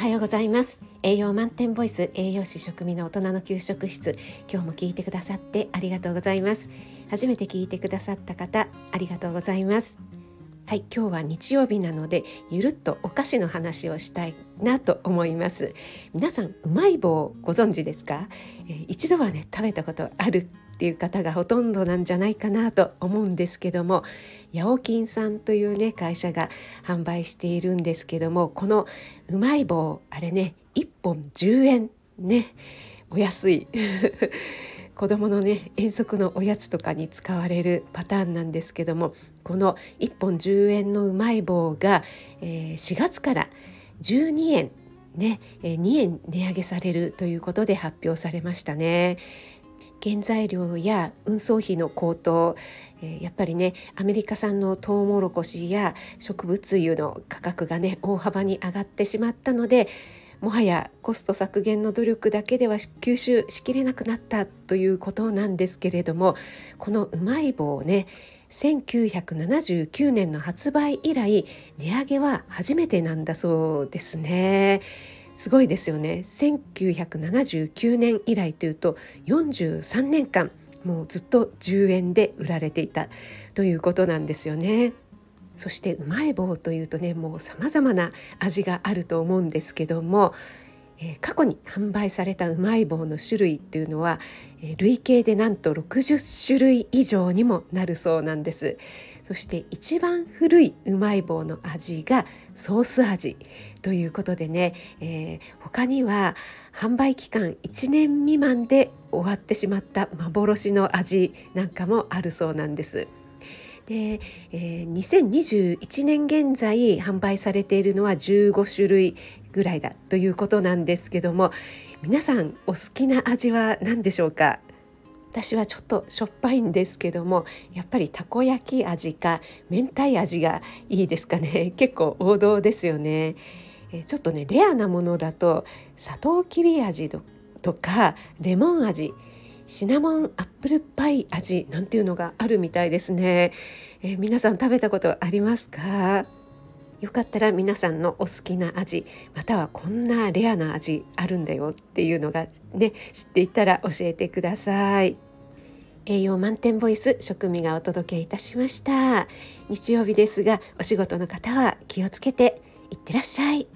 はようございます。栄養満点ボイス栄養士食味の大人の給食室。今日も聞いてくださってありがとうございます。初めて聞いてくださった方ありがとうございます。はい今日は日曜日なのでゆるっとお菓子の話をしたいなと思います。皆さんうまい棒ご存知ですか、えー、一度はね食べたことあるっていう方がほとんどなんじゃないかなと思うんですけどもヤオキンさんというね会社が販売しているんですけどもこのうまい棒あれね1本10円ねお安い 子どものね遠足のおやつとかに使われるパターンなんですけどもこの1本10円のうまい棒が、えー、4月から12円ね、2円値上げされるということで発表されましたね。原材料や運送費の高騰、えー、やっぱりねアメリカ産のトウモロコシや植物油の価格がね大幅に上がってしまったのでもはやコスト削減の努力だけでは吸収しきれなくなったということなんですけれどもこのうまい棒をね1979年の発売以来値上げは初めてなんだそうですね。すごいですよね1979年以来というと43年間もうずっと10円で売られていたということなんですよね。そしてうまい棒というとねもう様々な味があると思うんですけども、え、過去に販売されたうまい棒の種類っていうのは、え、累計でなんと60種類以上にもなるそうなんです。そして一番古いうまい棒の味がソース味ということでね、えー、他には販売期間1年未満で終わってしまった幻の味なんかもあるそうなんです。で、えー、2021年現在販売されているのは15種類ぐらいだということなんですけども皆さんお好きな味は何でしょうか？私はちょっとしょっぱいんですけどもやっぱりたこ焼き味か明太味がいいですかね？結構王道ですよね。ちょっとねレアなものだとサトウキビ味とかレモン味シナモンアップルパイ味なんていうのがあるみたいですね、え皆さん食べたことありますか？よかったら皆さんのお好きな味またはこんなレアな味あるんだよっていうのがね知っていたら教えてください。栄養満点ボイス食味がお届けいたしました。日曜日ですがお仕事の方は気をつけていってらっしゃい。